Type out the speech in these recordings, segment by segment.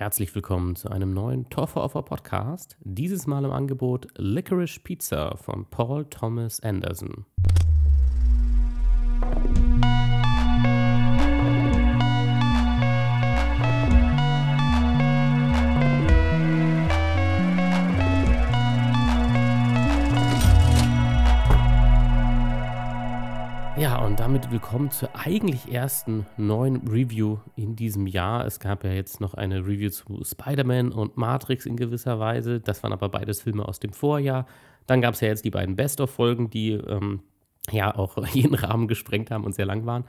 Herzlich willkommen zu einem neuen Toffer Offer Podcast. Dieses Mal im Angebot Licorice Pizza von Paul Thomas Anderson. Damit willkommen zur eigentlich ersten neuen Review in diesem Jahr. Es gab ja jetzt noch eine Review zu Spider-Man und Matrix in gewisser Weise. Das waren aber beides Filme aus dem Vorjahr. Dann gab es ja jetzt die beiden Best-of-Folgen, die ähm, ja auch jeden Rahmen gesprengt haben und sehr lang waren.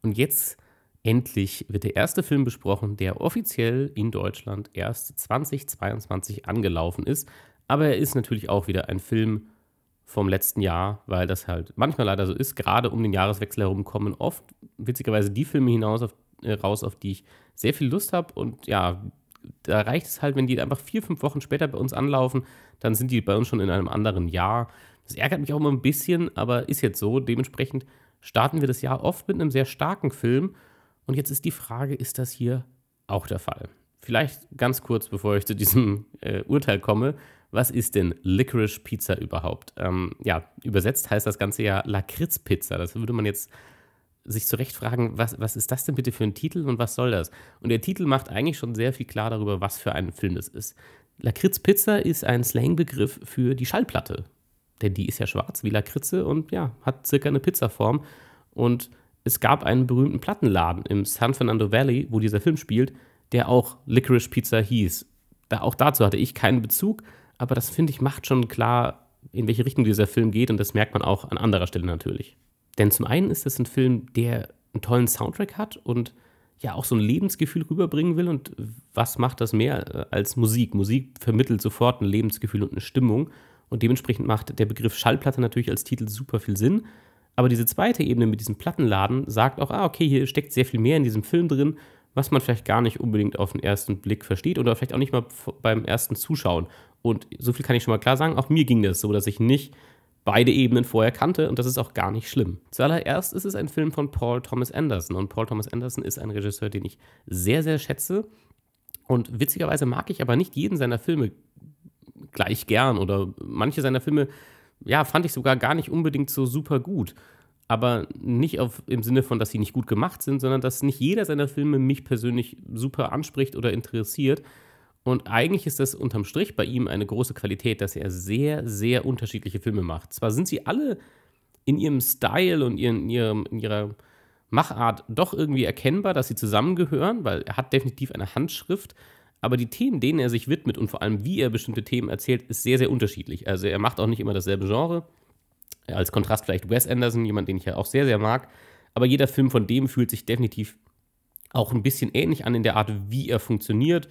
Und jetzt endlich wird der erste Film besprochen, der offiziell in Deutschland erst 2022 angelaufen ist. Aber er ist natürlich auch wieder ein Film, vom letzten Jahr, weil das halt manchmal leider so ist. Gerade um den Jahreswechsel herum kommen oft witzigerweise die Filme hinaus auf, äh, raus, auf die ich sehr viel Lust habe. Und ja, da reicht es halt, wenn die einfach vier, fünf Wochen später bei uns anlaufen, dann sind die bei uns schon in einem anderen Jahr. Das ärgert mich auch immer ein bisschen, aber ist jetzt so. Dementsprechend starten wir das Jahr oft mit einem sehr starken Film. Und jetzt ist die Frage, ist das hier auch der Fall? Vielleicht ganz kurz, bevor ich zu diesem äh, Urteil komme was ist denn Licorice Pizza überhaupt? Ähm, ja, übersetzt heißt das Ganze ja Lakritz-Pizza. Das würde man jetzt sich zurecht fragen, was, was ist das denn bitte für ein Titel und was soll das? Und der Titel macht eigentlich schon sehr viel klar darüber, was für ein Film es ist. Lakritz-Pizza ist ein Slangbegriff für die Schallplatte. Denn die ist ja schwarz wie Lakritze und ja, hat circa eine Pizzaform. Und es gab einen berühmten Plattenladen im San Fernando Valley, wo dieser Film spielt, der auch Licorice Pizza hieß. Da, auch dazu hatte ich keinen Bezug, aber das finde ich macht schon klar, in welche Richtung dieser Film geht und das merkt man auch an anderer Stelle natürlich. Denn zum einen ist es ein Film, der einen tollen Soundtrack hat und ja auch so ein Lebensgefühl rüberbringen will und was macht das mehr äh, als Musik? Musik vermittelt sofort ein Lebensgefühl und eine Stimmung und dementsprechend macht der Begriff Schallplatte natürlich als Titel super viel Sinn. Aber diese zweite Ebene mit diesem Plattenladen sagt auch, ah, okay, hier steckt sehr viel mehr in diesem Film drin, was man vielleicht gar nicht unbedingt auf den ersten Blick versteht oder vielleicht auch nicht mal beim ersten Zuschauen. Und so viel kann ich schon mal klar sagen, auch mir ging das so, dass ich nicht beide Ebenen vorher kannte und das ist auch gar nicht schlimm. Zuallererst ist es ein Film von Paul Thomas Anderson und Paul Thomas Anderson ist ein Regisseur, den ich sehr, sehr schätze und witzigerweise mag ich aber nicht jeden seiner Filme gleich gern oder manche seiner Filme, ja, fand ich sogar gar nicht unbedingt so super gut. Aber nicht auf, im Sinne von, dass sie nicht gut gemacht sind, sondern dass nicht jeder seiner Filme mich persönlich super anspricht oder interessiert. Und eigentlich ist das unterm Strich bei ihm eine große Qualität, dass er sehr, sehr unterschiedliche Filme macht. Zwar sind sie alle in ihrem Style und in, ihrem, in ihrer Machart doch irgendwie erkennbar, dass sie zusammengehören, weil er hat definitiv eine Handschrift, aber die Themen, denen er sich widmet und vor allem wie er bestimmte Themen erzählt, ist sehr, sehr unterschiedlich. Also er macht auch nicht immer dasselbe Genre. Als Kontrast vielleicht Wes Anderson, jemand, den ich ja auch sehr, sehr mag. Aber jeder Film von dem fühlt sich definitiv auch ein bisschen ähnlich an in der Art, wie er funktioniert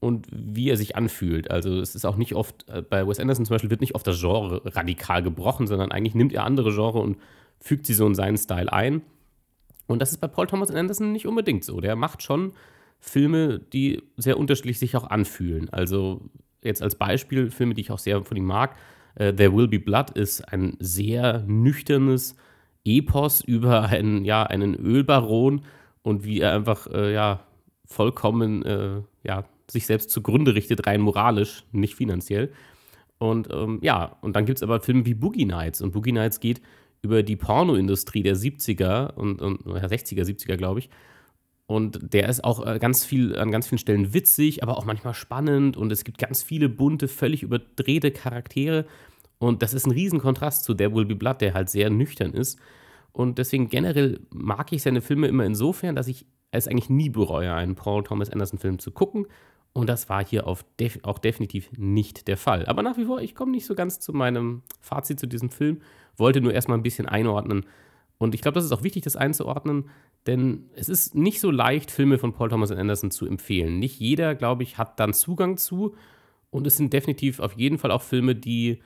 und wie er sich anfühlt. Also es ist auch nicht oft, äh, bei Wes Anderson zum Beispiel wird nicht oft das Genre radikal gebrochen, sondern eigentlich nimmt er andere Genre und fügt sie so in seinen Style ein. Und das ist bei Paul Thomas Anderson nicht unbedingt so. Der macht schon Filme, die sehr unterschiedlich sich auch anfühlen. Also jetzt als Beispiel Filme, die ich auch sehr von ihm mag. Uh, There Will Be Blood ist ein sehr nüchternes Epos über einen, ja, einen Ölbaron und wie er einfach äh, ja, vollkommen äh, ja, sich selbst zugrunde richtet, rein moralisch, nicht finanziell. Und ähm, ja, und dann gibt es aber Filme wie Boogie Nights. Und Boogie Nights geht über die Pornoindustrie der 70er und, und 60er, 70er, glaube ich. Und der ist auch äh, ganz viel, an ganz vielen Stellen witzig, aber auch manchmal spannend. Und es gibt ganz viele bunte, völlig überdrehte Charaktere. Und das ist ein Riesenkontrast zu Der Will Be Blood, der halt sehr nüchtern ist. Und deswegen generell mag ich seine Filme immer insofern, dass ich es eigentlich nie bereue, einen Paul Thomas Anderson-Film zu gucken. Und das war hier def auch definitiv nicht der Fall. Aber nach wie vor, ich komme nicht so ganz zu meinem Fazit zu diesem Film, wollte nur erstmal ein bisschen einordnen. Und ich glaube, das ist auch wichtig, das einzuordnen, denn es ist nicht so leicht, Filme von Paul Thomas Anderson zu empfehlen. Nicht jeder, glaube ich, hat dann Zugang zu. Und es sind definitiv auf jeden Fall auch Filme, die,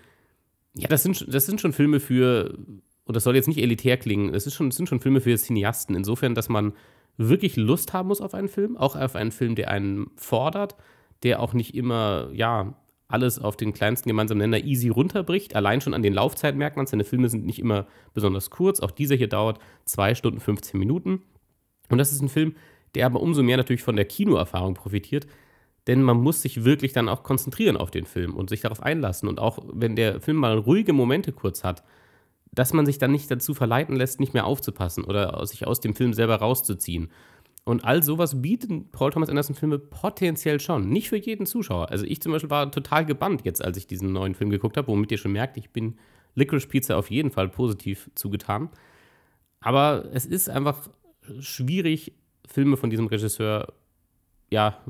ja, das sind, das sind schon Filme für, und das soll jetzt nicht elitär klingen, es, schon, es sind schon Filme für Cineasten. Insofern, dass man wirklich Lust haben muss auf einen Film, auch auf einen Film, der einen fordert, der auch nicht immer, ja, alles auf den kleinsten gemeinsamen Nenner easy runterbricht. Allein schon an den Laufzeiten merkt man, seine Filme sind nicht immer besonders kurz. Auch dieser hier dauert 2 Stunden 15 Minuten. Und das ist ein Film, der aber umso mehr natürlich von der Kinoerfahrung profitiert. denn man muss sich wirklich dann auch konzentrieren auf den Film und sich darauf einlassen. Und auch wenn der Film mal ruhige Momente kurz hat, dass man sich dann nicht dazu verleiten lässt, nicht mehr aufzupassen oder sich aus dem Film selber rauszuziehen. Und all sowas bieten Paul Thomas Anderson Filme potenziell schon. Nicht für jeden Zuschauer. Also ich zum Beispiel war total gebannt jetzt, als ich diesen neuen Film geguckt habe, womit ihr schon merkt, ich bin Licorice Pizza auf jeden Fall positiv zugetan. Aber es ist einfach schwierig, Filme von diesem Regisseur, ja,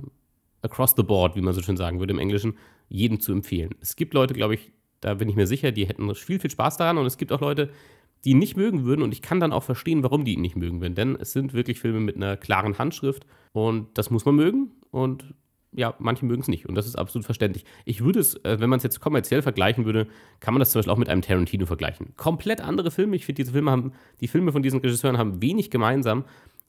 across the board, wie man so schön sagen würde im Englischen, jedem zu empfehlen. Es gibt Leute, glaube ich, da bin ich mir sicher, die hätten viel, viel Spaß daran. Und es gibt auch Leute, die ihn nicht mögen würden. Und ich kann dann auch verstehen, warum die ihn nicht mögen würden. Denn es sind wirklich Filme mit einer klaren Handschrift. Und das muss man mögen. Und ja, manche mögen es nicht. Und das ist absolut verständlich. Ich würde es, äh, wenn man es jetzt kommerziell vergleichen würde, kann man das zum Beispiel auch mit einem Tarantino vergleichen. Komplett andere Filme. Ich finde, diese Filme haben, die Filme von diesen Regisseuren haben wenig gemeinsam.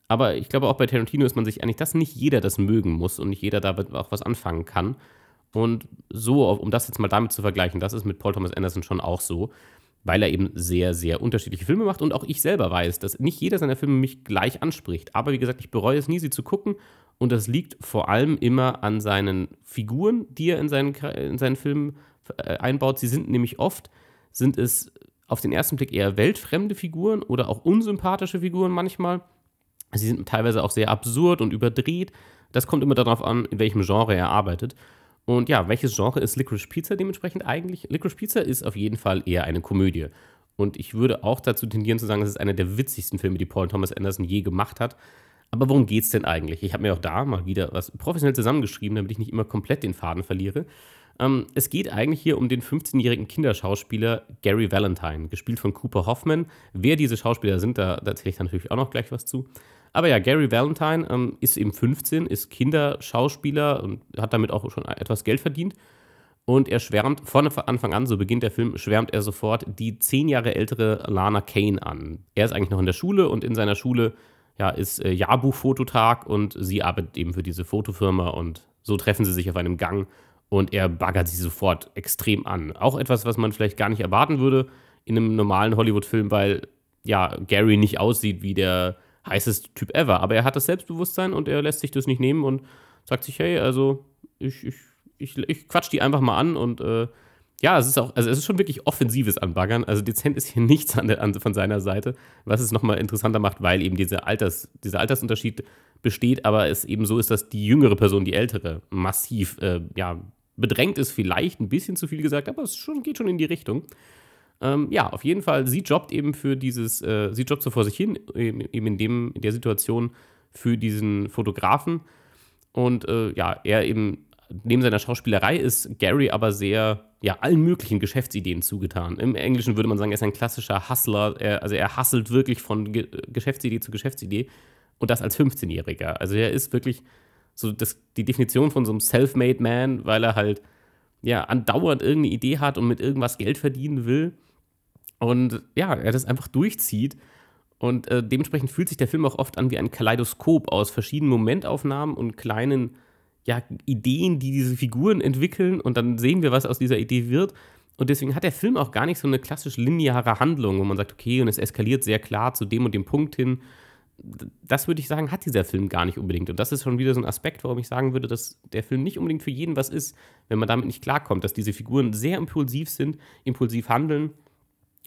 Aber ich glaube, auch bei Tarantino ist man sich eigentlich, dass nicht jeder das mögen muss und nicht jeder damit auch was anfangen kann. Und so, um das jetzt mal damit zu vergleichen, das ist mit Paul Thomas Anderson schon auch so, weil er eben sehr, sehr unterschiedliche Filme macht und auch ich selber weiß, dass nicht jeder seiner Filme mich gleich anspricht. Aber wie gesagt, ich bereue es nie, sie zu gucken. Und das liegt vor allem immer an seinen Figuren, die er in seinen, in seinen Filmen äh, einbaut. Sie sind nämlich oft, sind es auf den ersten Blick eher weltfremde Figuren oder auch unsympathische Figuren manchmal. Sie sind teilweise auch sehr absurd und überdreht. Das kommt immer darauf an, in welchem Genre er arbeitet. Und ja, welches Genre ist Licorice Pizza dementsprechend eigentlich? Licorice Pizza ist auf jeden Fall eher eine Komödie. Und ich würde auch dazu tendieren zu sagen, es ist einer der witzigsten Filme, die Paul Thomas Anderson je gemacht hat. Aber worum geht es denn eigentlich? Ich habe mir auch da mal wieder was professionell zusammengeschrieben, damit ich nicht immer komplett den Faden verliere. Ähm, es geht eigentlich hier um den 15-jährigen Kinderschauspieler Gary Valentine, gespielt von Cooper Hoffman. Wer diese Schauspieler sind, da, da erzähle ich dann natürlich auch noch gleich was zu. Aber ja, Gary Valentine ähm, ist eben 15, ist Kinderschauspieler und hat damit auch schon etwas Geld verdient. Und er schwärmt von Anfang an, so beginnt der Film, schwärmt er sofort die zehn Jahre ältere Lana Kane an. Er ist eigentlich noch in der Schule und in seiner Schule ja, ist äh, Jahrbuchfototag und sie arbeitet eben für diese Fotofirma und so treffen sie sich auf einem Gang und er baggert sie sofort extrem an. Auch etwas, was man vielleicht gar nicht erwarten würde in einem normalen Hollywood-Film, weil ja, Gary nicht aussieht wie der heißeste Typ ever. Aber er hat das Selbstbewusstsein und er lässt sich das nicht nehmen und sagt sich, hey, also ich, ich, ich, ich quatsch die einfach mal an und äh, ja, es ist auch, also es ist schon wirklich offensives Anbaggern. Also dezent ist hier nichts an der, an, von seiner Seite, was es nochmal interessanter macht, weil eben diese Alters, dieser Altersunterschied besteht, aber es eben so ist, dass die jüngere Person die ältere massiv äh, ja, bedrängt ist, vielleicht ein bisschen zu viel gesagt, aber es schon, geht schon in die Richtung. Ähm, ja, auf jeden Fall, sie jobbt eben für dieses, äh, sie jobbt so vor sich hin, eben in, dem, in der Situation für diesen Fotografen. Und äh, ja, er eben, neben seiner Schauspielerei ist Gary aber sehr, ja, allen möglichen Geschäftsideen zugetan. Im Englischen würde man sagen, er ist ein klassischer Hustler. Er, also er hustelt wirklich von Ge Geschäftsidee zu Geschäftsidee und das als 15-Jähriger. Also er ist wirklich so das, die Definition von so einem Self-Made Man, weil er halt ja andauernd irgendeine Idee hat und mit irgendwas Geld verdienen will und ja, er das einfach durchzieht. Und äh, dementsprechend fühlt sich der Film auch oft an wie ein Kaleidoskop aus verschiedenen Momentaufnahmen und kleinen ja, Ideen, die diese Figuren entwickeln. Und dann sehen wir, was aus dieser Idee wird. Und deswegen hat der Film auch gar nicht so eine klassisch lineare Handlung, wo man sagt, okay, und es eskaliert sehr klar zu dem und dem Punkt hin. Das würde ich sagen, hat dieser Film gar nicht unbedingt. Und das ist schon wieder so ein Aspekt, warum ich sagen würde, dass der Film nicht unbedingt für jeden was ist, wenn man damit nicht klarkommt, dass diese Figuren sehr impulsiv sind, impulsiv handeln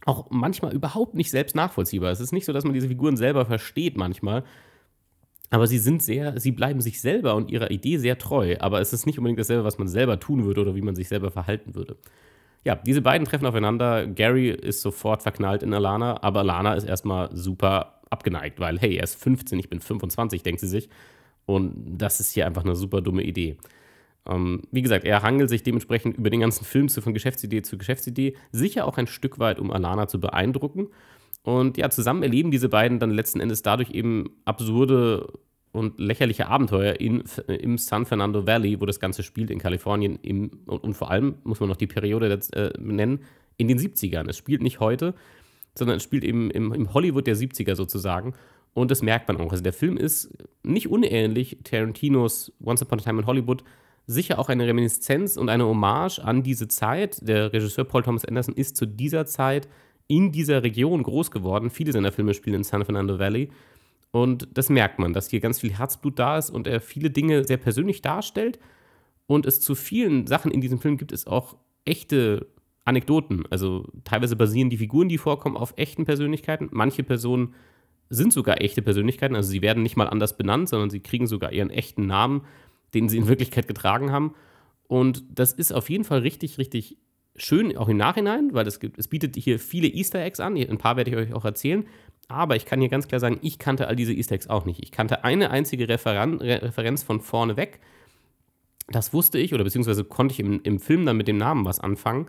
auch manchmal überhaupt nicht selbst nachvollziehbar. Es ist nicht so, dass man diese Figuren selber versteht manchmal. Aber sie sind sehr, sie bleiben sich selber und ihrer Idee sehr treu. Aber es ist nicht unbedingt dasselbe, was man selber tun würde oder wie man sich selber verhalten würde. Ja, diese beiden treffen aufeinander. Gary ist sofort verknallt in Alana, aber Alana ist erstmal super abgeneigt, weil, hey, er ist 15, ich bin 25, denkt sie sich. Und das ist hier einfach eine super dumme Idee. Ähm, wie gesagt, er hangelt sich dementsprechend über den ganzen Film zu von Geschäftsidee zu Geschäftsidee, sicher auch ein Stück weit, um Alana zu beeindrucken. Und ja, zusammen erleben diese beiden dann letzten Endes dadurch eben absurde und lächerliche Abenteuer in, im San Fernando Valley, wo das Ganze spielt, in Kalifornien. Im, und, und, vor allem muss man noch die Periode äh, nennen, in den 70ern. Es spielt nicht heute, sondern es spielt eben im, im Hollywood der 70er sozusagen. Und das merkt man auch. Also der Film ist nicht unähnlich Tarantinos Once Upon a Time in Hollywood, sicher auch eine Reminiszenz und eine Hommage an diese Zeit. Der Regisseur Paul Thomas Anderson ist zu dieser Zeit in dieser Region groß geworden. Viele seiner Filme spielen in San Fernando Valley. Und das merkt man, dass hier ganz viel Herzblut da ist und er viele Dinge sehr persönlich darstellt Und es zu vielen Sachen in diesem Film gibt es auch echte Anekdoten. Also teilweise basieren die Figuren, die vorkommen, auf echten Persönlichkeiten. Manche Personen sind sogar echte Persönlichkeiten. Also sie werden nicht mal anders benannt, sondern sie kriegen sogar ihren echten Namen, den sie in Wirklichkeit getragen haben. Und das ist auf jeden Fall richtig, richtig schön, auch im Nachhinein, weil es, gibt, es bietet hier viele Easter Eggs an. Ein paar werde ich euch auch erzählen. Aber ich kann hier ganz klar sagen, ich kannte all diese Easter Eggs auch nicht. Ich kannte eine einzige Referen Referenz von vorne weg. Das wusste ich, oder beziehungsweise konnte ich im, im Film dann mit dem Namen was anfangen.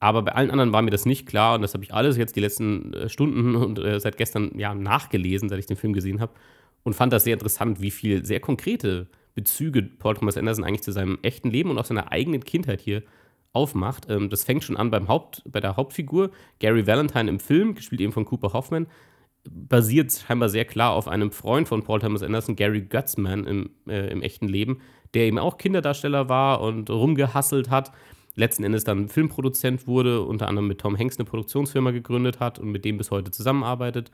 Aber bei allen anderen war mir das nicht klar und das habe ich alles jetzt die letzten äh, Stunden und äh, seit gestern ja, nachgelesen, seit ich den Film gesehen habe und fand das sehr interessant, wie viel sehr konkrete Bezüge Paul Thomas Anderson eigentlich zu seinem echten Leben und auch seiner eigenen Kindheit hier aufmacht. Ähm, das fängt schon an beim Haupt, bei der Hauptfigur, Gary Valentine im Film, gespielt eben von Cooper Hoffman, basiert scheinbar sehr klar auf einem Freund von Paul Thomas Anderson, Gary Gutzman im, äh, im echten Leben, der eben auch Kinderdarsteller war und rumgehasselt hat letzten Endes dann Filmproduzent wurde, unter anderem mit Tom Hanks eine Produktionsfirma gegründet hat und mit dem bis heute zusammenarbeitet.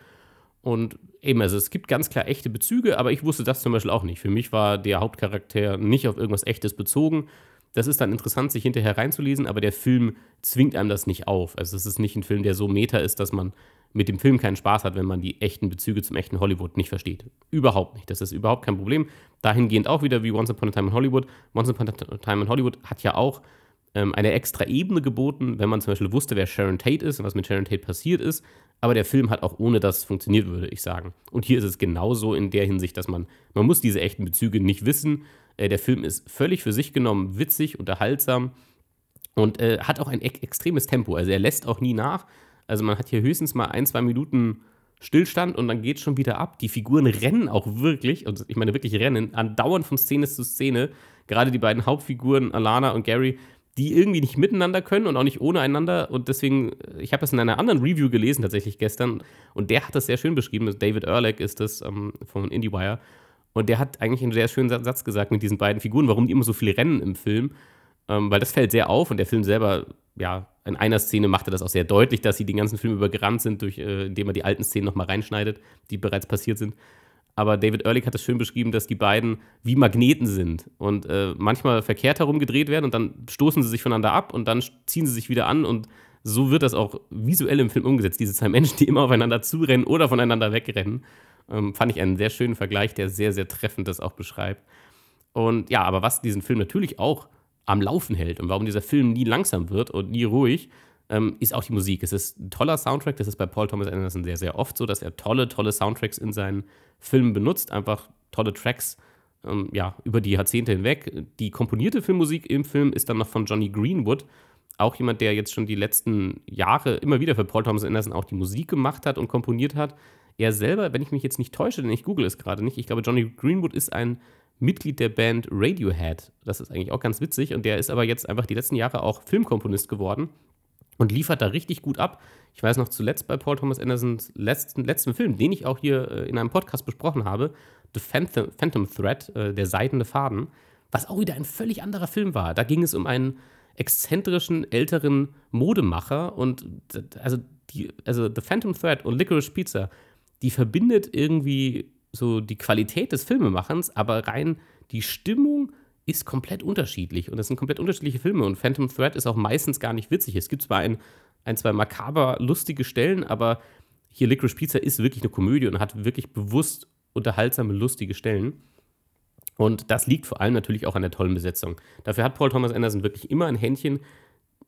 Und eben, also es gibt ganz klar echte Bezüge, aber ich wusste das zum Beispiel auch nicht. Für mich war der Hauptcharakter nicht auf irgendwas Echtes bezogen. Das ist dann interessant, sich hinterher reinzulesen, aber der Film zwingt einem das nicht auf. Also es ist nicht ein Film, der so meta ist, dass man mit dem Film keinen Spaß hat, wenn man die echten Bezüge zum echten Hollywood nicht versteht. Überhaupt nicht. Das ist überhaupt kein Problem. Dahingehend auch wieder wie Once Upon a Time in Hollywood. Once Upon a Time in Hollywood hat ja auch ähm, eine extra Ebene geboten, wenn man zum Beispiel wusste, wer Sharon Tate ist und was mit Sharon Tate passiert ist. Aber der Film hat auch ohne das funktioniert, würde ich sagen. Und hier ist es genauso in der Hinsicht, dass man, man muss diese echten Bezüge nicht wissen. Äh, der Film ist völlig für sich genommen witzig, unterhaltsam und äh, hat auch ein e extremes Tempo. Also er lässt auch nie nach. Also man hat hier höchstens mal ein, zwei Minuten Stillstand und dann geht es schon wieder ab. Die Figuren rennen auch wirklich, und ich meine wirklich rennen, andauernd von Szene zu Szene. Gerade die beiden Hauptfiguren, Alana und Gary, die irgendwie nicht miteinander können und auch nicht ohne einander. Und deswegen, ich habe das in einer anderen Review gelesen, tatsächlich gestern, und der hat das sehr schön beschrieben. David Ehrlich ist das ähm, von IndieWire. Und der hat eigentlich einen sehr schönen Satz gesagt mit diesen beiden Figuren, warum die immer so viel rennen im Film. Ähm, weil das fällt sehr auf und der Film selber, ja, in einer Szene macht er das auch sehr deutlich, dass sie den ganzen Film übergerannt sind, durch, äh, indem er die alten Szenen nochmal reinschneidet, die bereits passiert sind. Aber David Ehrlich hat es schön beschrieben, dass die beiden wie Magneten sind und äh, manchmal verkehrt herum gedreht werden und dann stoßen sie sich voneinander ab und dann ziehen sie sich wieder an und so wird das auch visuell im Film umgesetzt. Diese zwei Menschen, die immer aufeinander zurennen oder voneinander wegrennen, ähm, fand ich einen sehr schönen Vergleich, der sehr, sehr treffend das auch beschreibt. Und ja, aber was diesen Film natürlich auch am Laufen hält und warum dieser Film nie langsam wird und nie ruhig, ähm, ist auch die Musik. Es ist ein toller Soundtrack. Das ist bei Paul Thomas Anderson sehr, sehr oft so, dass er tolle, tolle Soundtracks in seinen Filmen benutzt. Einfach tolle Tracks ähm, ja, über die Jahrzehnte hinweg. Die komponierte Filmmusik im Film ist dann noch von Johnny Greenwood. Auch jemand, der jetzt schon die letzten Jahre immer wieder für Paul Thomas Anderson auch die Musik gemacht hat und komponiert hat. Er selber, wenn ich mich jetzt nicht täusche, denn ich google es gerade nicht, ich glaube, Johnny Greenwood ist ein Mitglied der Band Radiohead. Das ist eigentlich auch ganz witzig. Und der ist aber jetzt einfach die letzten Jahre auch Filmkomponist geworden und liefert da richtig gut ab. Ich weiß noch zuletzt bei Paul Thomas Andersons letzten, letzten Film, den ich auch hier äh, in einem Podcast besprochen habe, The Phantom, Phantom Thread, äh, der seidene Faden, was auch wieder ein völlig anderer Film war. Da ging es um einen exzentrischen älteren Modemacher und also, die, also The Phantom Thread und Licorice Pizza, die verbindet irgendwie so die Qualität des Filmemachens, aber rein die Stimmung ist komplett unterschiedlich und es sind komplett unterschiedliche Filme und Phantom Thread ist auch meistens gar nicht witzig. Es gibt zwar ein, ein zwei makaber lustige Stellen, aber hier Licorice Pizza ist wirklich eine Komödie und hat wirklich bewusst unterhaltsame, lustige Stellen. Und das liegt vor allem natürlich auch an der tollen Besetzung. Dafür hat Paul Thomas Anderson wirklich immer ein Händchen.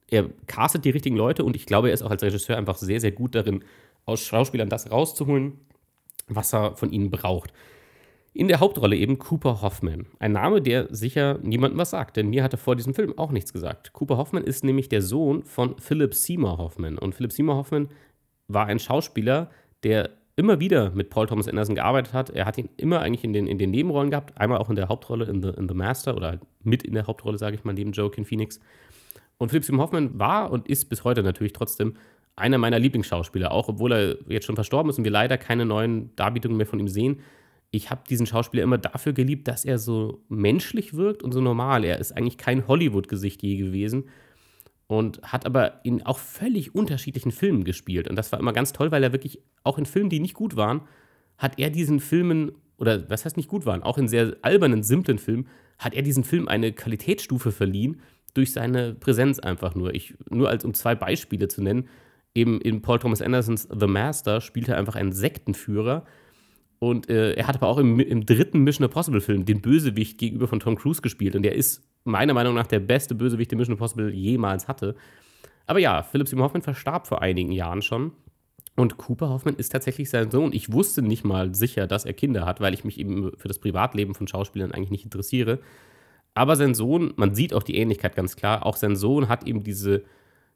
Er castet die richtigen Leute und ich glaube, er ist auch als Regisseur einfach sehr, sehr gut darin, aus Schauspielern das rauszuholen, was er von ihnen braucht. In der Hauptrolle eben Cooper Hoffman. Ein Name, der sicher niemandem was sagt, denn mir hat er vor diesem Film auch nichts gesagt. Cooper Hoffman ist nämlich der Sohn von Philip Seymour Hoffman. Und Philip Seymour Hoffman war ein Schauspieler, der immer wieder mit Paul Thomas Anderson gearbeitet hat. Er hat ihn immer eigentlich in den, in den Nebenrollen gehabt, einmal auch in der Hauptrolle in The, in The Master oder halt mit in der Hauptrolle, sage ich mal, neben Joaquin Phoenix. Und Philip Seymour Hoffman war und ist bis heute natürlich trotzdem einer meiner Lieblingsschauspieler, auch obwohl er jetzt schon verstorben ist und wir leider keine neuen Darbietungen mehr von ihm sehen ich habe diesen Schauspieler immer dafür geliebt, dass er so menschlich wirkt und so normal. Er ist eigentlich kein Hollywood-Gesicht je gewesen und hat aber in auch völlig unterschiedlichen Filmen gespielt. Und das war immer ganz toll, weil er wirklich auch in Filmen, die nicht gut waren, hat er diesen Filmen, oder was heißt nicht gut waren, auch in sehr albernen, simplen Filmen, hat er diesen Film eine Qualitätsstufe verliehen durch seine Präsenz einfach nur. Ich, nur als um zwei Beispiele zu nennen, eben in Paul Thomas Andersons The Master spielt er einfach einen Sektenführer. Und äh, er hat aber auch im, im dritten Mission Impossible Film den Bösewicht gegenüber von Tom Cruise gespielt. Und der ist meiner Meinung nach der beste Bösewicht, den Mission Impossible jemals hatte. Aber ja, Philip Seymour Hoffman verstarb vor einigen Jahren schon. Und Cooper Hoffman ist tatsächlich sein Sohn. Ich wusste nicht mal sicher, dass er Kinder hat, weil ich mich eben für das Privatleben von Schauspielern eigentlich nicht interessiere. Aber sein Sohn, man sieht auch die Ähnlichkeit ganz klar, auch sein Sohn hat eben diese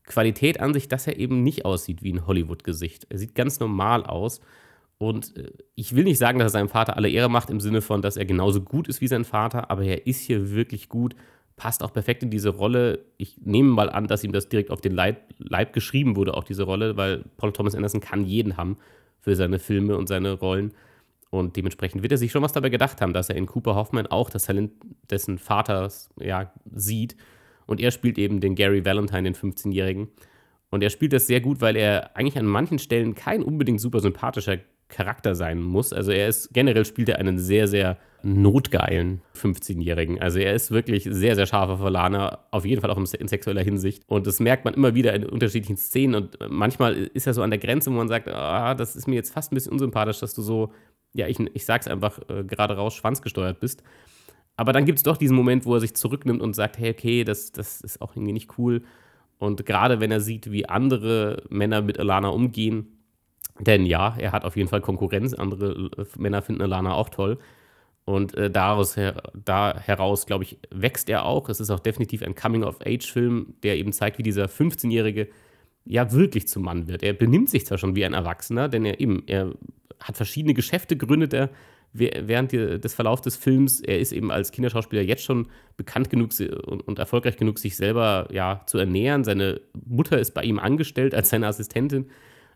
Qualität an sich, dass er eben nicht aussieht wie ein Hollywood-Gesicht. Er sieht ganz normal aus. Und äh, ich will nicht sagen, dass er seinem Vater alle Ehre macht, im Sinne von, dass er genauso gut ist wie sein Vater, aber er ist hier wirklich gut passt auch perfekt in diese Rolle. Ich nehme mal an, dass ihm das direkt auf den Leib, Leib geschrieben wurde, auch diese Rolle, weil Paul Thomas Anderson kann jeden haben für seine Filme und seine Rollen. Und dementsprechend wird er sich schon was dabei gedacht haben, dass er in Cooper Hoffman auch das Talent dessen Vaters ja, sieht. Und er spielt eben den Gary Valentine, den 15-Jährigen. Und er spielt das sehr gut, weil er eigentlich an manchen Stellen kein unbedingt super sympathischer Charakter sein muss. Also er ist, generell spielt er einen sehr, sehr notgeilen 15-Jährigen. Also er ist wirklich sehr, sehr scharfer Verlaner, auf jeden Fall auch in sexueller Hinsicht. Und das merkt man immer wieder in unterschiedlichen Szenen. Und manchmal ist er so an der Grenze, wo man sagt, ah, das ist mir jetzt fast ein bisschen unsympathisch, dass du so, ja, ich, ich sag's einfach äh, gerade raus, schwanzgesteuert bist. Aber dann gibt es doch diesen Moment, wo er sich zurücknimmt und sagt, hey, okay, das, das ist auch irgendwie nicht cool. Und gerade wenn er sieht, wie andere Männer mit Alana umgehen, denn ja, er hat auf jeden Fall Konkurrenz. Andere äh, Männer finden Alana auch toll. Und äh, daraus her, da heraus, glaube ich, wächst er auch. Es ist auch definitiv ein Coming-of-Age-Film, der eben zeigt, wie dieser 15-Jährige ja wirklich zum Mann wird. Er benimmt sich zwar schon wie ein Erwachsener, denn er eben, er hat verschiedene Geschäfte gründet er während des Verlaufs des Films. Er ist eben als Kinderschauspieler jetzt schon bekannt genug und erfolgreich genug, sich selber ja zu ernähren. Seine Mutter ist bei ihm angestellt als seine Assistentin.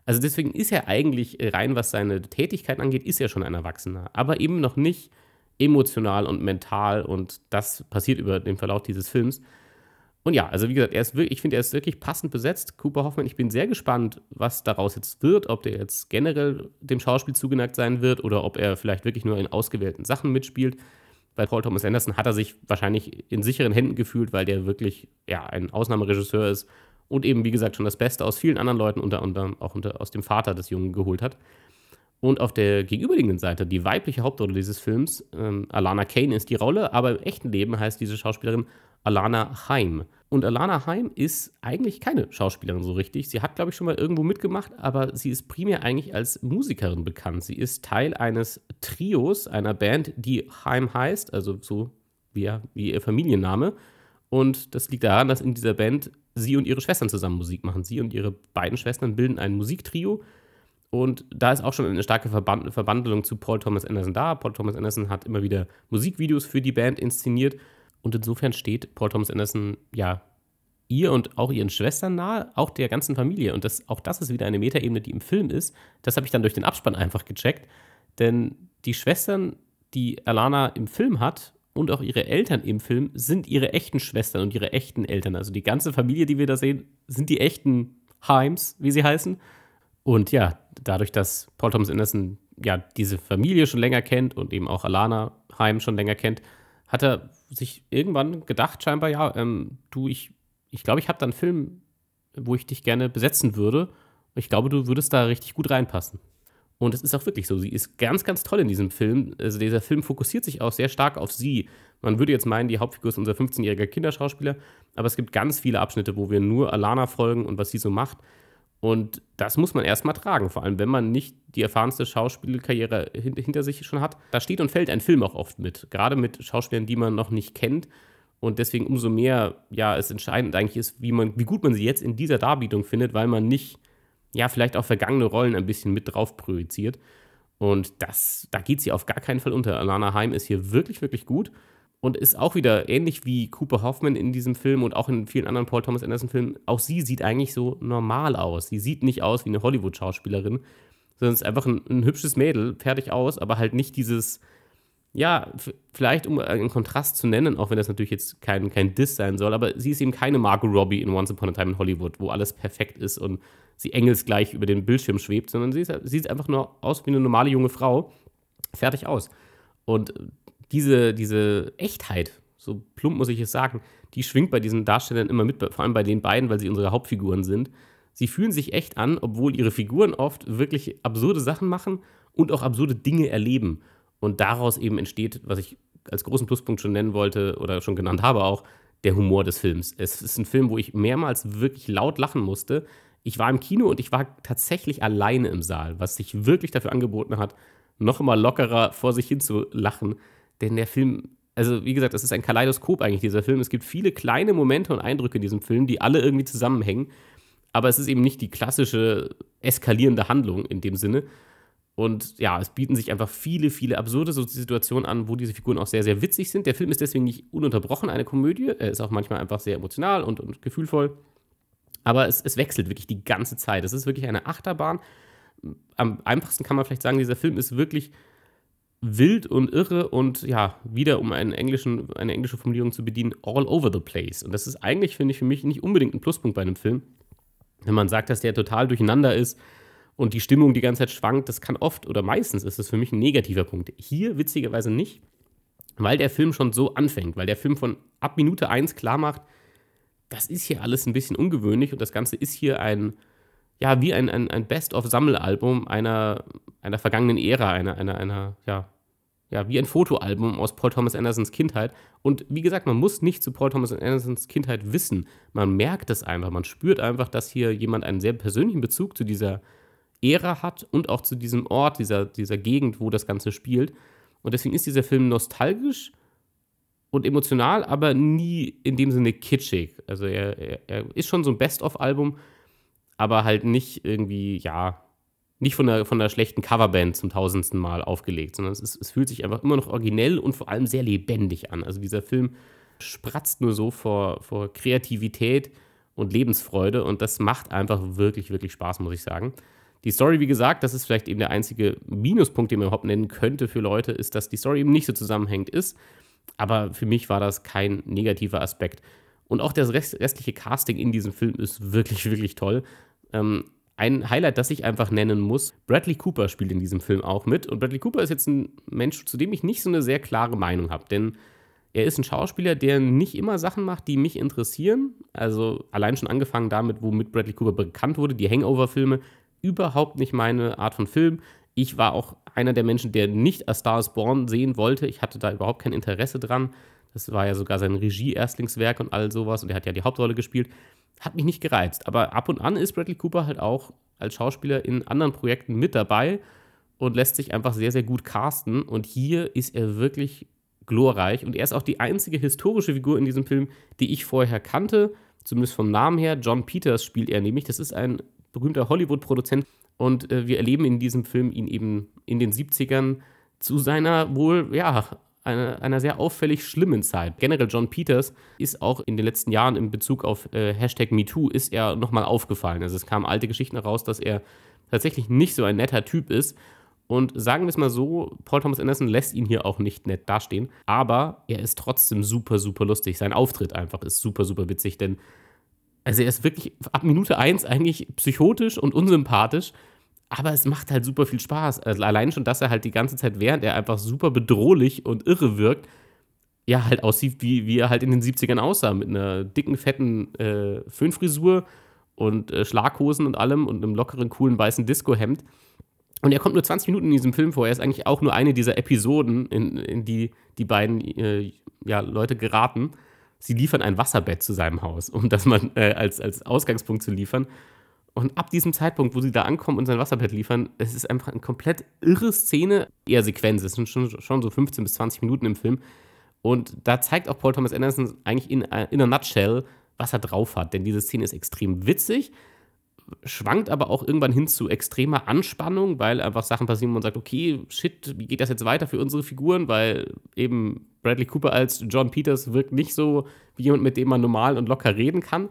Also deswegen ist er eigentlich rein, was seine Tätigkeit angeht, ist er schon ein Erwachsener. Aber eben noch nicht emotional und mental und das passiert über den Verlauf dieses Films. Und ja, also wie gesagt, er ist wirklich, ich finde, er ist wirklich passend besetzt, Cooper Hoffman. Ich bin sehr gespannt, was daraus jetzt wird, ob der jetzt generell dem Schauspiel zugeneigt sein wird oder ob er vielleicht wirklich nur in ausgewählten Sachen mitspielt. Bei Paul Thomas Anderson hat er sich wahrscheinlich in sicheren Händen gefühlt, weil der wirklich ja, ein Ausnahmeregisseur ist und eben, wie gesagt, schon das Beste aus vielen anderen Leuten, unter anderem auch unter, aus dem Vater des Jungen geholt hat. Und auf der gegenüberliegenden Seite, die weibliche Hauptrolle dieses Films, ähm, Alana Kane ist die Rolle, aber im echten Leben heißt diese Schauspielerin Alana Heim. Und Alana Heim ist eigentlich keine Schauspielerin so richtig. Sie hat, glaube ich, schon mal irgendwo mitgemacht, aber sie ist primär eigentlich als Musikerin bekannt. Sie ist Teil eines Trios, einer Band, die Heim heißt, also so wie, wie ihr Familienname. Und das liegt daran, dass in dieser Band sie und ihre Schwestern zusammen Musik machen. Sie und ihre beiden Schwestern bilden ein Musiktrio und da ist auch schon eine starke Verband Verbandelung zu Paul Thomas Anderson da. Paul Thomas Anderson hat immer wieder Musikvideos für die Band inszeniert. Und insofern steht Paul Thomas Anderson ja ihr und auch ihren Schwestern nahe, auch der ganzen Familie. Und das, auch das ist wieder eine Metaebene, die im Film ist. Das habe ich dann durch den Abspann einfach gecheckt. Denn die Schwestern, die Alana im Film hat und auch ihre Eltern im Film, sind ihre echten Schwestern und ihre echten Eltern. Also die ganze Familie, die wir da sehen, sind die echten Heims, wie sie heißen. Und ja, dadurch, dass Paul Thomas Anderson ja diese Familie schon länger kennt und eben auch Alana Heim schon länger kennt, hat er sich irgendwann gedacht, scheinbar, ja, ähm, du, ich glaube, ich, glaub, ich habe da einen Film, wo ich dich gerne besetzen würde. Ich glaube, du würdest da richtig gut reinpassen. Und es ist auch wirklich so. Sie ist ganz, ganz toll in diesem Film. Also dieser Film fokussiert sich auch sehr stark auf sie. Man würde jetzt meinen, die Hauptfigur ist unser 15-jähriger Kinderschauspieler, aber es gibt ganz viele Abschnitte, wo wir nur Alana folgen und was sie so macht. Und das muss man erstmal tragen, vor allem wenn man nicht die erfahrenste Schauspielkarriere hinter sich schon hat. Da steht und fällt ein Film auch oft mit, gerade mit Schauspielern, die man noch nicht kennt. Und deswegen umso mehr, ja, es entscheidend eigentlich ist, wie, man, wie gut man sie jetzt in dieser Darbietung findet, weil man nicht, ja, vielleicht auch vergangene Rollen ein bisschen mit drauf projiziert. Und das, da geht sie auf gar keinen Fall unter. Alana Heim ist hier wirklich, wirklich gut und ist auch wieder ähnlich wie Cooper Hoffman in diesem Film und auch in vielen anderen Paul Thomas Anderson Filmen. Auch sie sieht eigentlich so normal aus. Sie sieht nicht aus wie eine Hollywood-Schauspielerin, sondern ist einfach ein, ein, hübsches Mädel, fertig aus, aber halt nicht dieses, ja, vielleicht um einen Kontrast zu nennen, auch wenn das natürlich jetzt kein, kein Diss sein soll, aber sie ist eben keine Margot Robbie in Once Upon a Time in Hollywood, wo alles perfekt ist und sie engelsgleich über den Bildschirm schwebt, sondern sie, sieht einfach nur aus wie eine normale junge Frau, fertig aus. Und diese, diese Echtheit, so plump muss ich es sagen, die schwingt bei diesen Darstellern immer mit, vor allem bei den beiden, weil sie unsere Hauptfiguren sind. Sie fühlen sich echt an, obwohl ihre Figuren oft wirklich absurde Sachen machen und auch absurde Dinge erleben. Und daraus eben entsteht, was ich als großen Pluspunkt schon nennen wollte oder schon genannt habe auch, der Humor des Films. Es ist ein Film, wo ich mehrmals wirklich laut lachen musste. Ich war im Kino und ich war tatsächlich alleine im Saal, was sich wirklich dafür angeboten hat, noch immer lockerer vor sich hin zu lachen. Denn der Film, also wie gesagt, es ist ein Kaleidoskop eigentlich, dieser Film. Es gibt viele kleine Momente und Eindrücke in diesem Film, die alle irgendwie zusammenhängen. Aber es ist eben nicht die klassische eskalierende Handlung in dem Sinne, und ja, es bieten sich einfach viele, viele absurde Situationen an, wo diese Figuren auch sehr, sehr witzig sind. Der Film ist deswegen nicht ununterbrochen eine Komödie. Er ist auch manchmal einfach sehr emotional und, und gefühlvoll. Aber es, es wechselt wirklich die ganze Zeit. Es ist wirklich eine Achterbahn. Am einfachsten kann man vielleicht sagen, dieser Film ist wirklich wild und irre und ja, wieder um einen englischen, eine englische Formulierung zu bedienen, all over the place. Und das ist eigentlich, finde ich, für mich nicht unbedingt ein Pluspunkt bei einem Film. Wenn man sagt, dass der total durcheinander ist, und die Stimmung die ganze Zeit schwankt, das kann oft oder meistens ist es für mich ein negativer Punkt. Hier witzigerweise nicht, weil der Film schon so anfängt, weil der Film von ab Minute 1 klar macht, das ist hier alles ein bisschen ungewöhnlich und das Ganze ist hier ein, ja, wie ein, ein, ein Best-of-Sammelalbum einer, einer vergangenen Ära, einer, einer, einer, ja, ja, wie ein Fotoalbum aus Paul Thomas Andersons Kindheit. Und wie gesagt, man muss nicht zu Paul Thomas Andersons Kindheit wissen. Man merkt es einfach, man spürt einfach, dass hier jemand einen sehr persönlichen Bezug zu dieser Ära hat und auch zu diesem Ort, dieser, dieser Gegend, wo das Ganze spielt. Und deswegen ist dieser Film nostalgisch und emotional, aber nie in dem Sinne kitschig. Also er, er, er ist schon so ein Best-of-Album, aber halt nicht irgendwie, ja, nicht von einer, von einer schlechten Coverband zum tausendsten Mal aufgelegt, sondern es, ist, es fühlt sich einfach immer noch originell und vor allem sehr lebendig an. Also dieser Film spratzt nur so vor, vor Kreativität und Lebensfreude und das macht einfach wirklich, wirklich Spaß, muss ich sagen. Die Story, wie gesagt, das ist vielleicht eben der einzige Minuspunkt, den man überhaupt nennen könnte für Leute, ist, dass die Story eben nicht so zusammenhängend ist. Aber für mich war das kein negativer Aspekt. Und auch das restliche Casting in diesem Film ist wirklich, wirklich toll. Ähm, ein Highlight, das ich einfach nennen muss, Bradley Cooper spielt in diesem Film auch mit. Und Bradley Cooper ist jetzt ein Mensch, zu dem ich nicht so eine sehr klare Meinung habe. Denn er ist ein Schauspieler, der nicht immer Sachen macht, die mich interessieren. Also allein schon angefangen damit, womit Bradley Cooper bekannt wurde, die Hangover-Filme, überhaupt nicht meine Art von Film. Ich war auch einer der Menschen, der nicht A Star is Born sehen wollte. Ich hatte da überhaupt kein Interesse dran. Das war ja sogar sein Regie-Erstlingswerk und all sowas. Und er hat ja die Hauptrolle gespielt. Hat mich nicht gereizt. Aber ab und an ist Bradley Cooper halt auch als Schauspieler in anderen Projekten mit dabei und lässt sich einfach sehr, sehr gut casten. Und hier ist er wirklich glorreich. Und er ist auch die einzige historische Figur in diesem Film, die ich vorher kannte. Zumindest vom Namen her. John Peters spielt er nämlich. Das ist ein berühmter Hollywood-Produzent. Und äh, wir erleben in diesem Film ihn eben in den 70ern zu seiner wohl, ja, einer, einer sehr auffällig schlimmen Zeit. Generell John Peters ist auch in den letzten Jahren in Bezug auf äh, Hashtag MeToo ist er nochmal aufgefallen. Also es kamen alte Geschichten heraus, dass er tatsächlich nicht so ein netter Typ ist. Und sagen wir es mal so, Paul Thomas Anderson lässt ihn hier auch nicht nett dastehen. Aber er ist trotzdem super, super lustig. Sein Auftritt einfach ist super, super witzig, denn also er ist wirklich ab Minute 1 eigentlich psychotisch und unsympathisch, aber es macht halt super viel Spaß. Also allein schon, dass er halt die ganze Zeit, während er einfach super bedrohlich und irre wirkt, ja, halt aussieht, wie, wie er halt in den 70ern aussah, mit einer dicken, fetten äh, Föhnfrisur und äh, Schlaghosen und allem und einem lockeren, coolen weißen Disco-Hemd. Und er kommt nur 20 Minuten in diesem Film vor. Er ist eigentlich auch nur eine dieser Episoden, in, in die die beiden äh, ja, Leute geraten sie liefern ein Wasserbett zu seinem Haus, um das mal äh, als, als Ausgangspunkt zu liefern. Und ab diesem Zeitpunkt, wo sie da ankommen und sein Wasserbett liefern, es ist einfach eine komplett irre Szene, eher Sequenz, es sind schon, schon so 15 bis 20 Minuten im Film. Und da zeigt auch Paul Thomas Anderson eigentlich in, äh, in a nutshell, was er drauf hat. Denn diese Szene ist extrem witzig, schwankt aber auch irgendwann hin zu extremer Anspannung, weil einfach Sachen passieren, wo man sagt, okay, shit, wie geht das jetzt weiter für unsere Figuren? Weil eben Bradley Cooper als John Peters wirkt nicht so wie jemand, mit dem man normal und locker reden kann.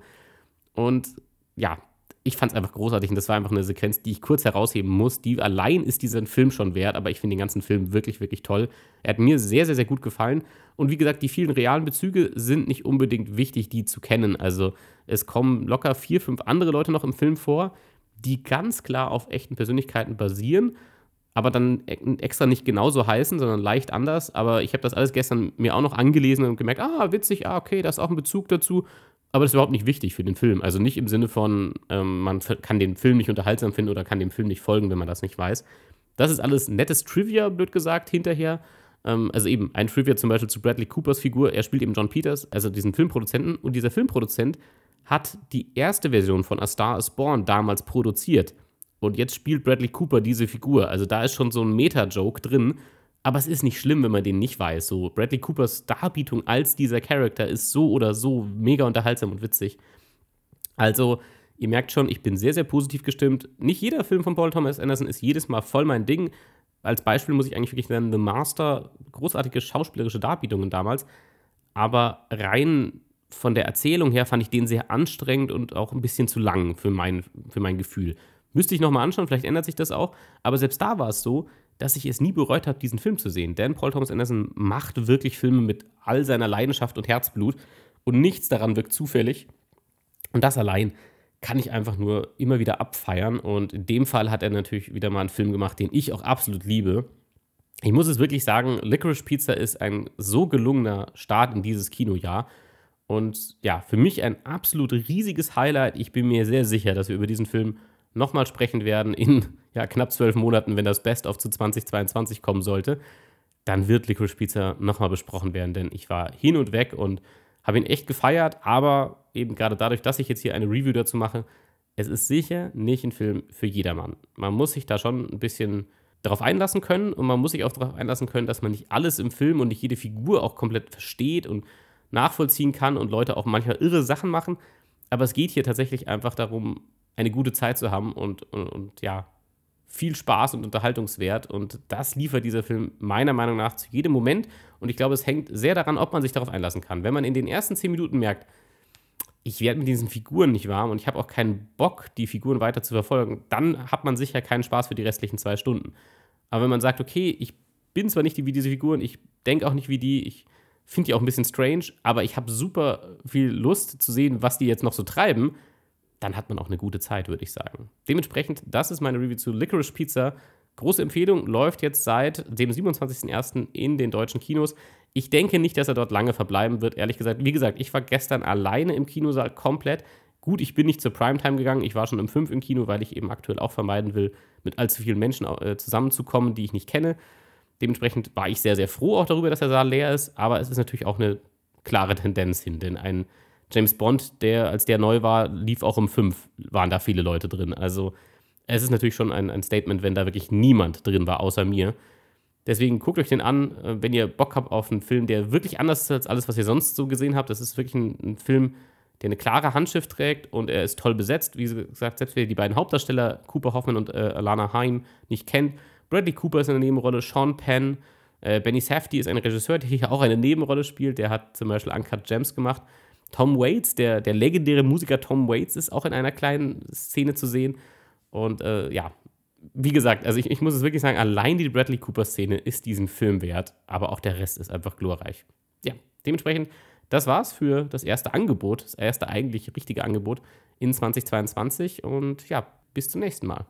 Und ja, ich fand es einfach großartig und das war einfach eine Sequenz, die ich kurz herausheben muss. Die allein ist diesen Film schon wert, aber ich finde den ganzen Film wirklich, wirklich toll. Er hat mir sehr, sehr, sehr gut gefallen. Und wie gesagt, die vielen realen Bezüge sind nicht unbedingt wichtig, die zu kennen. Also es kommen locker vier, fünf andere Leute noch im Film vor, die ganz klar auf echten Persönlichkeiten basieren. Aber dann e-, extra nicht genauso heißen, sondern leicht anders. Aber ich habe das alles gestern mir auch noch angelesen und gemerkt, ah, witzig, ah, okay, da ist auch ein Bezug dazu. Aber das ist überhaupt nicht wichtig für den Film. Also nicht im Sinne von, ähm, man kann den Film nicht unterhaltsam finden oder kann dem Film nicht folgen, wenn man das nicht weiß. Das ist alles nettes Trivia, blöd gesagt, hinterher. Ähm, also eben ein Trivia zum Beispiel zu Bradley Coopers Figur. Er spielt eben John Peters, also diesen Filmproduzenten. Und dieser Filmproduzent hat die erste Version von A Star is Born damals produziert. Und jetzt spielt Bradley Cooper diese Figur. Also da ist schon so ein Meta-Joke drin. Aber es ist nicht schlimm, wenn man den nicht weiß. So, Bradley Coopers Darbietung als dieser Charakter ist so oder so mega unterhaltsam und witzig. Also, ihr merkt schon, ich bin sehr, sehr positiv gestimmt. Nicht jeder Film von Paul Thomas Anderson ist jedes Mal voll mein Ding. Als Beispiel muss ich eigentlich wirklich nennen, The Master, großartige schauspielerische Darbietungen damals. Aber rein von der Erzählung her fand ich den sehr anstrengend und auch ein bisschen zu lang für mein, für mein Gefühl. Müsste ich nochmal anschauen, vielleicht ändert sich das auch. Aber selbst da war es so, dass ich es nie bereut habe, diesen Film zu sehen. Denn Paul Thomas Anderson macht wirklich Filme mit all seiner Leidenschaft und Herzblut und nichts daran wirkt zufällig. Und das allein kann ich einfach nur immer wieder abfeiern. Und in dem Fall hat er natürlich wieder mal einen Film gemacht, den ich auch absolut liebe. Ich muss es wirklich sagen, Licorice Pizza ist ein so gelungener Start in dieses Kinojahr. Und ja, für mich ein absolut riesiges Highlight. Ich bin mir sehr sicher, dass wir über diesen Film nochmal sprechen werden in ja, knapp zwölf Monaten, wenn das Best of zu 2022 kommen sollte. Dann wird Licorice Pizza nochmal besprochen werden, denn ich war hin und weg und habe ihn echt gefeiert, aber eben gerade dadurch, dass ich jetzt hier eine Review dazu mache, es ist sicher nicht ein Film für jedermann. Man muss sich da schon ein bisschen darauf einlassen können und man muss sich auch darauf einlassen können, dass man nicht alles im Film und nicht jede Figur auch komplett versteht und nachvollziehen kann und Leute auch manchmal irre Sachen machen. Aber es geht hier tatsächlich einfach darum, eine gute Zeit zu haben und, und, und ja, viel Spaß und Unterhaltungswert. Und das liefert dieser Film meiner Meinung nach zu jedem Moment. Und ich glaube, es hängt sehr daran, ob man sich darauf einlassen kann. Wenn man in den ersten zehn Minuten merkt, ich werde mit diesen Figuren nicht warm und ich habe auch keinen Bock, die Figuren weiter zu verfolgen, dann hat man sicher keinen Spaß für die restlichen zwei Stunden. Aber wenn man sagt, okay, ich bin zwar nicht wie diese Figuren, ich denke auch nicht wie die, ich finde die auch ein bisschen strange, aber ich habe super viel Lust zu sehen, was die jetzt noch so treiben, dann hat man auch eine gute Zeit, würde ich sagen. Dementsprechend, das ist meine Review zu Licorice Pizza. Große Empfehlung, läuft jetzt seit dem 27.01. in den deutschen Kinos. Ich denke nicht, dass er dort lange verbleiben wird, ehrlich gesagt. Wie gesagt, ich war gestern alleine im Kinosaal komplett. Gut, ich bin nicht zur Primetime gegangen, ich war schon um 5 im Kino, weil ich eben aktuell auch vermeiden will, mit allzu vielen Menschen äh, zusammenzukommen, die ich nicht kenne. Dementsprechend war ich sehr, sehr froh auch darüber, dass der Saal leer ist, aber es ist natürlich auch eine klare Tendenz hin, denn ein James Bond, der, als der neu war, lief auch um fünf, waren da viele Leute drin. Also es ist natürlich schon ein, ein Statement, wenn da wirklich niemand drin war, außer mir. Deswegen guckt euch den an, äh, wenn ihr Bock habt auf einen Film, der wirklich anders ist als alles, was ihr sonst so gesehen habt. Das ist wirklich ein, ein Film, der eine klare Handschrift trägt und er ist toll besetzt. Wie gesagt, selbst wer die beiden Hauptdarsteller, Cooper Hoffman und äh, Alana Haim, nicht kennt. Bradley Cooper ist in der Nebenrolle, Sean Penn, äh, Benny Safdie ist ein Regisseur, der hier auch eine Nebenrolle spielt. Der hat zum Beispiel Uncut Gems gemacht. Tom Waits, der, der legendäre Musiker Tom Waits, ist auch in einer kleinen Szene zu sehen. Und äh, ja, wie gesagt, also ich, ich muss es wirklich sagen, allein die Bradley Cooper-Szene ist diesen Film wert, aber auch der Rest ist einfach glorreich. Ja, dementsprechend, das war's für das erste Angebot, das erste eigentlich richtige Angebot in 2022. Und ja, bis zum nächsten Mal.